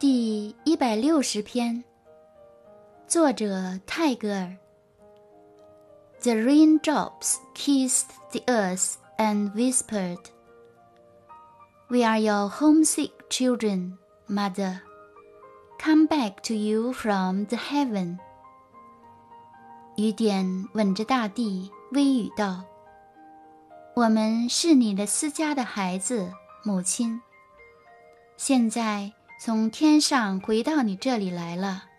第一百六十篇，作者泰戈尔。The raindrops kissed the earth and whispered, "We are your homesick children, mother. Come back to you from the heaven." 雨点吻着大地，微语道：“我们是你的私家的孩子，母亲。现在。”从天上回到你这里来了。